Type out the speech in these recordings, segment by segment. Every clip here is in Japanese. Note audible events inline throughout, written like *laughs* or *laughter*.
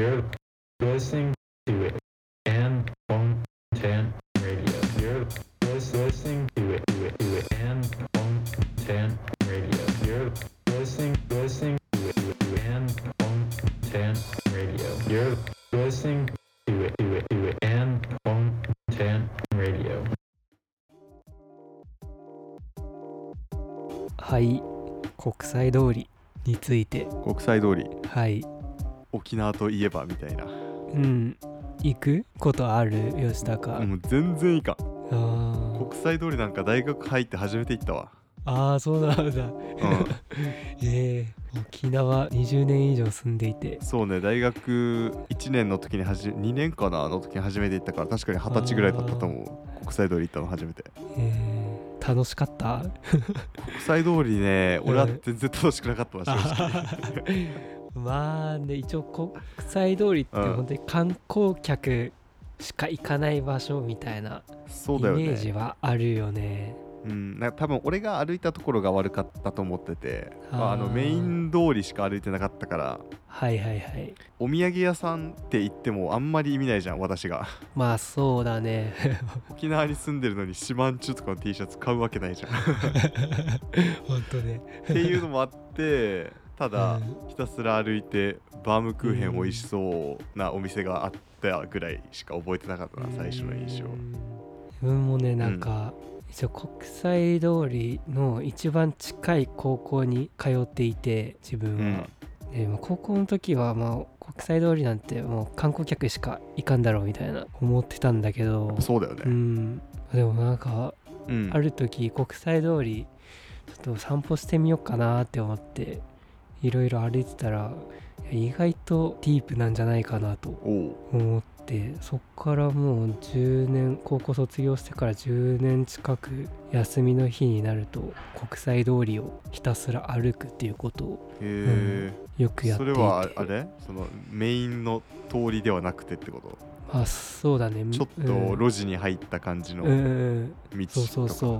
You're listening to it. And content radio. You're lis- listening to it. To it. To it. And content radio. You're listening. Listening to it. To it. To it. And content radio. You're listening to it. To it. To it. And content radio. はい国際通りについて国際通りはい沖縄といえばみたいな。うん。行くことある？吉高、もう全然いいかあー。国際通りなんか大学入って初めて行ったわ。あーそうなんだ。うん。*laughs* ええ沖縄20年以上住んでいて。そうね大学1年の時にはじ2年かな？の時に初めて行ったから確かに二十歳ぐらいだったと思う。国際通り行ったの初めて。えー、楽しかった？国際通りね俺は全然楽しくなかったわ正直 *laughs* まあね一応国際通りってうん本当に観光客しか行かない場所みたいなイメージねはあるよね。うん。なんか多分俺が歩いたところが悪かったと思っててまあ、あのメイン通りしか歩いてなかったからはいはいはい。お土産屋さんって言ってもあんまり意味ないじゃん私が。まあそうだね。*laughs* 沖縄に住んでるのに四万十とかの T シャツ買うわけないじゃん。っ *laughs* 本当ね。ていうのもあってただ、うん。ひたすら歩いてバームクーヘン美味しそうなお店があったぐらいしか覚えてなかったな最初の印象。うん自分もねなんか、一応国際通りの一番近い高校に通っていて自分は、でも高校の時はまあ国際通りなんてもう観光客しか行かんだろうみたいな思ってたんだけど。そうだよね。うん。でもなんかうん。ある時国際通りちょっと散歩してみようかなって思っていろいろ歩いてたら意外とディープなんじゃないかなと思ってそっからもう10年高校卒業してから10年近く休みの日になると国際通りをひたすら歩くっていうことをへえ、よくやっていて。それはあれ？そのメインの通りではなくてってこと？あそうだね。ちょっとうん路地に入った感じのうんうん道とか、そうそうそう。や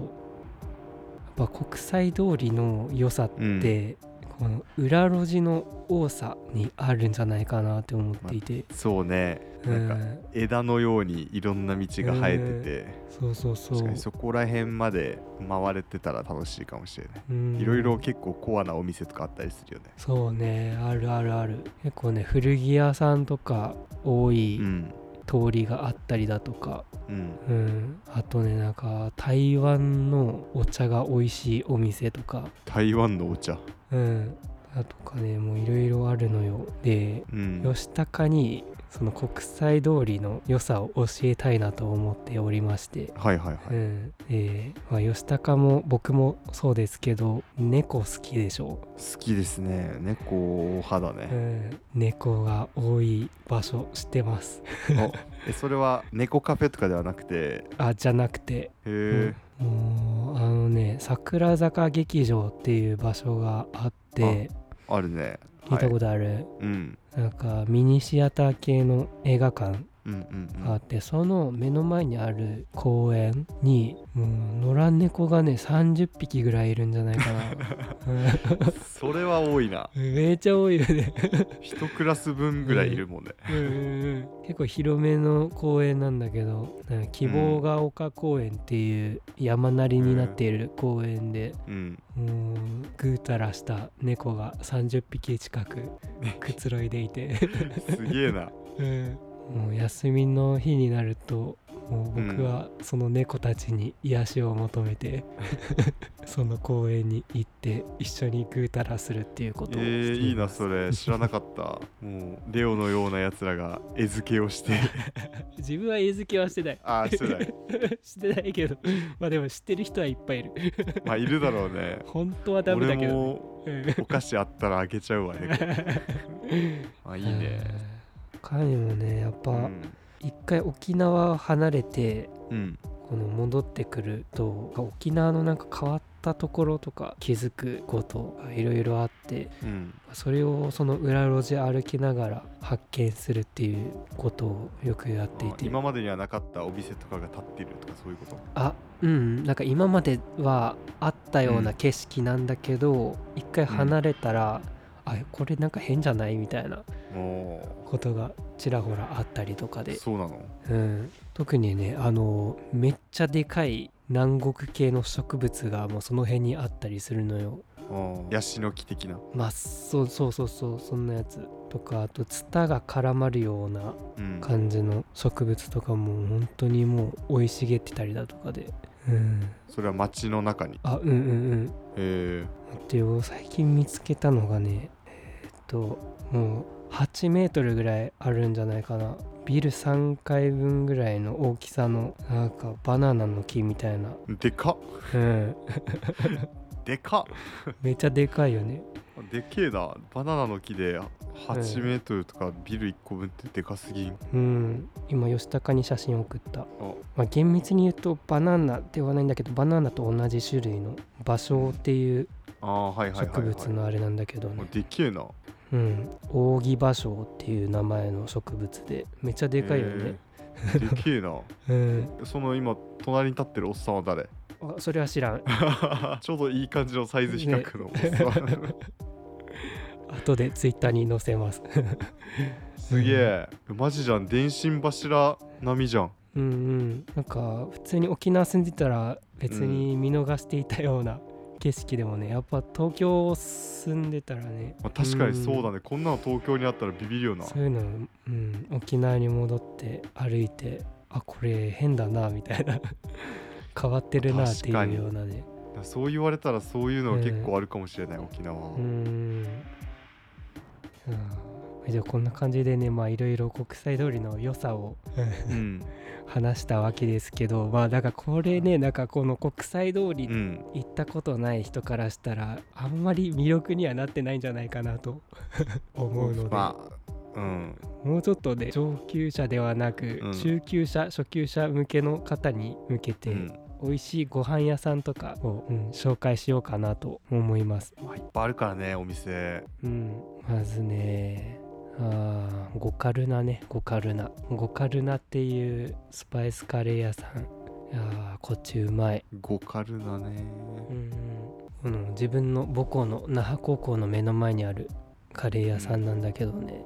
っぱ国際通りの良さって、この裏路地の多さにあるんじゃないかなって思っていて、そうね。なんかうん。枝のようにいろんな道が生えてて、そうそうそう。確かにそこら辺まで回れてたら楽しいかもしれない、うん。いろいろ結構コアなお店とかあったりするよね。そうね。あるあるある。結構ね古着屋さんとか多いうん通りがあったりだとか、うん。うん、あとねなんか台湾のお茶が美味しいお店とか、台湾のお茶。うん、だとかねもういろいろあるのよ。でうん。吉高にその国際通りの良さを教えたいなと思っておりまして、はいはいはい、うん。えーまあ、吉高も僕もそうですけど猫好きでしょ好きですね。猫派だう、うね、ん、猫が多い場所知ってます。おえそれは猫カフェとかではなくて？あじゃなくて、へえ、もうあのね桜坂劇場っていう場所があって。あるね。聞いたこと、とある、うんなんかミニシアター系の映画館あって、その目の前にある公園にもう野良猫がね30匹ぐらいいるんじゃないかな。うん、それは多いな。う *laughs* んめっちゃ多いよね。一クラス分ぐらいいるもんね、うん。うんうん結構広めの公園なんだけど希望が丘公園っていう山なりになっている公園で、うん。もうぐうたらした猫が30匹近くくつろいでいて、*laughs* すげえなもう休みの日になるともう僕はその猫たちに癒しを求めて、*laughs* その公園に行って一緒にぐうたらするっていうことをえー、いいなそれ。知らなかった。もうレオのようなやつらが餌付けをして。*laughs* 自分は餌付けはしてない。ああしてない。*laughs* してないけどまあでも知ってる人はいっぱいいる。まあいるだろうね。本当はダメだけ俺ど、お菓子あったらあげちゃうわね。あいいね他にもね。やっぱうん、一回沖縄離れてうん、この戻ってくると沖縄のなんか変わったところとか気づくことがいろいろあってうん。それをその裏路地歩きながら発見するっていうことをよくやっていて。あ今までにはなかったお店とかが立ってるとかそういうこと？あうん。なんか今まではあったような景色なんだけど、一回離れたら、あこれなんか変じゃない？みたいな。おことがちらほらあったりとかで、そうなの？うん、特にねあのめっちゃでかい南国系の植物がもうその辺にあったりするのよ。ヤシの木的な。まあそうそうそうそうそんなやつとかあとツタが絡まるようなうん。感じの植物とかも本当にもう生い茂ってたりだとかで。うん。それは街の中に。あうんうんうん。へえ最近見つけたのがねともう8メートルぐらいあるんじゃないかな。ビル3階分ぐらいの大きさのなんかバナナの木みたいな。でかっ。うん。でかっ。めっちゃでかいよね。でけえな。バナナの木で8メートルとかビル1個分ってでかすぎん。うん。今吉高に写真送った。あ。まあ、厳密に言うとバナナではないんだけどバナナと同じ種類の芭蕉っていう植はい、物のあれなんだけどね、でけえなうん。扇芭蕉っていう名前の植物でめっちゃでかいよね、へーでけえな。うん。その今隣に立ってるおっさんは誰？あそれは知らん。*laughs* ちょうどいい感じのサイズ比較のおっさん、*laughs* 後でツイッターに載せます。*laughs* すげえ。マジじゃん。電信柱並みじゃん。うんうん。なんか普通に沖縄住んでたら別に見逃していたような景色でもねやっぱ東京住んでたらね。まあ、確かにそうだね、こんなの東京にあったらビビるよな。そういうの、うん、沖縄に戻って歩いてあこれ変だなみたいな。*laughs* 変わってるなっていうようなね。そう言われたらそういうのは結構あるかもしれない、沖縄は、うん。うん。じゃあこんな感じでねまあいろいろ国際通りの良さをうん話したわけですけどまあだからこれねなんかこの国際通りうん。行ったことない人からしたらあんまり魅力にはなってないんじゃないかなと *laughs* 思うので、まあうん。もうちょっとね上級者ではなく、うん。中級者初級者向けの方に向けて、うん。美味しいご飯屋さんとかを、うん紹介しようかなと思います。まあ、いっぱいあるからねお店。うん、まずねあーゴカルナね。ゴカルナゴカルナっていうスパイスカレー屋さん。いやーこっちうまい、ゴカルだね。うんうん、自分の母校の那覇高校の目の前にあるカレー屋さんなんだけどね、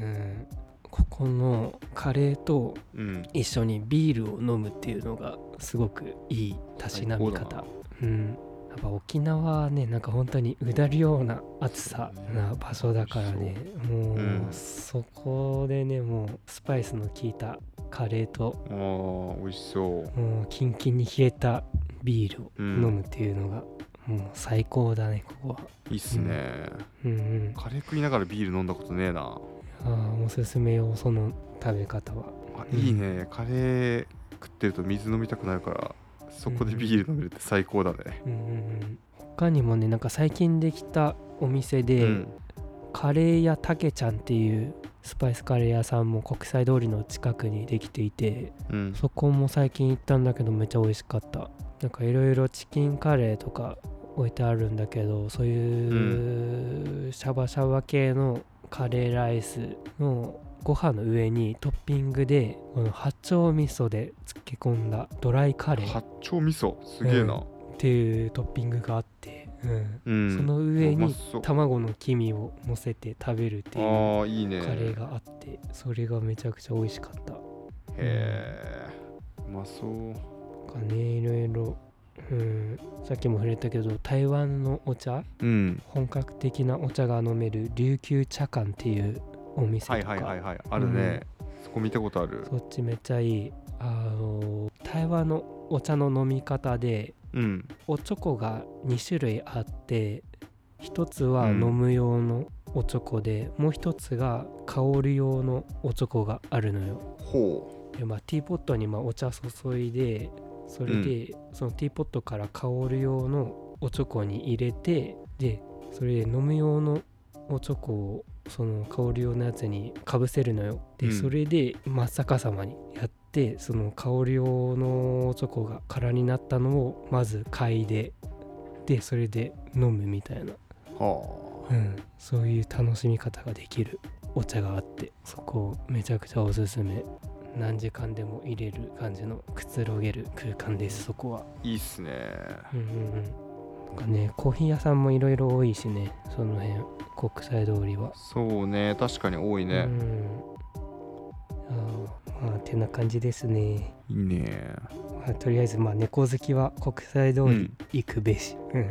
うん、ここのカレーとうん。一緒にビールを飲むっていうのがすごくいいたしなみ方。うんやっぱ沖縄はねなんか本当にうだるような暑さな場所だからねもう、うん。そこでねもうスパイスの効いたカレーとあー美味しそう。もうキンキンに冷えたビールをうん飲むっていうのが、もう最高だねここは。いいっすね、うん。うんカレー食いながらビール飲んだことねえな。あーおすすめよその食べ方は。あうんいいね、カレー食ってると水飲みたくなるからそこでビール飲めるって最高だね。うんうんうん。他にもねなんか最近できたお店で、うん。カレー屋たけちゃんっていうスパイスカレー屋さんも国際通りの近くにできていてうん。そこも最近行ったんだけどめっちゃ美味しかった。なんかいろいろチキンカレーとか置いてあるんだけどそういうシャバシャバ系のカレーライスのご飯の上にトッピングでこの八丁味噌で漬け込んだドライカレー。八丁味噌？すげえな、っていうトッピングがあって、うん。うん。その上に卵の黄身を乗せて食べるっていうカレーがあってそれがめちゃくちゃ美味しかった。へえうまそう。かねいろいろ、うん、さっきも触れたけど台湾のお茶？うん。本格的なお茶が飲める琉球茶館っていうお店とか、はいはいはいはい。あるね、そこ見たことある。そっちめっちゃいい。あの台湾のお茶の飲み方でうん。おチョコが2種類あって一つはうん。飲む用のおチョコで、もう一つが香る用のおチョコがあるのよ。ほで、まあ、ティーポットにまあお茶注いでそれで、そのティーポットから香る用のおチョコに入れてでそれで飲む用のおチョコをその香る用のやつにかぶせるのよで、うん。それで真っ逆さまにやってその香る用のおチョコが空になったのをまず嗅いででそれで飲むみたいな、うはうん、そういう楽しみ方ができるお茶があってそこめちゃくちゃおすすめ。何時間でも入れる感じのくつろげる空間ですそこは。あいいっすね。うんうんうんかねコーヒー屋さんもいろいろ多いしねその辺国際通りは。そうね確かに多いうね、ん。あーまあてな感じですね、いいね。まあ、とりあえずまあ猫好きは国際通り行くべし、うん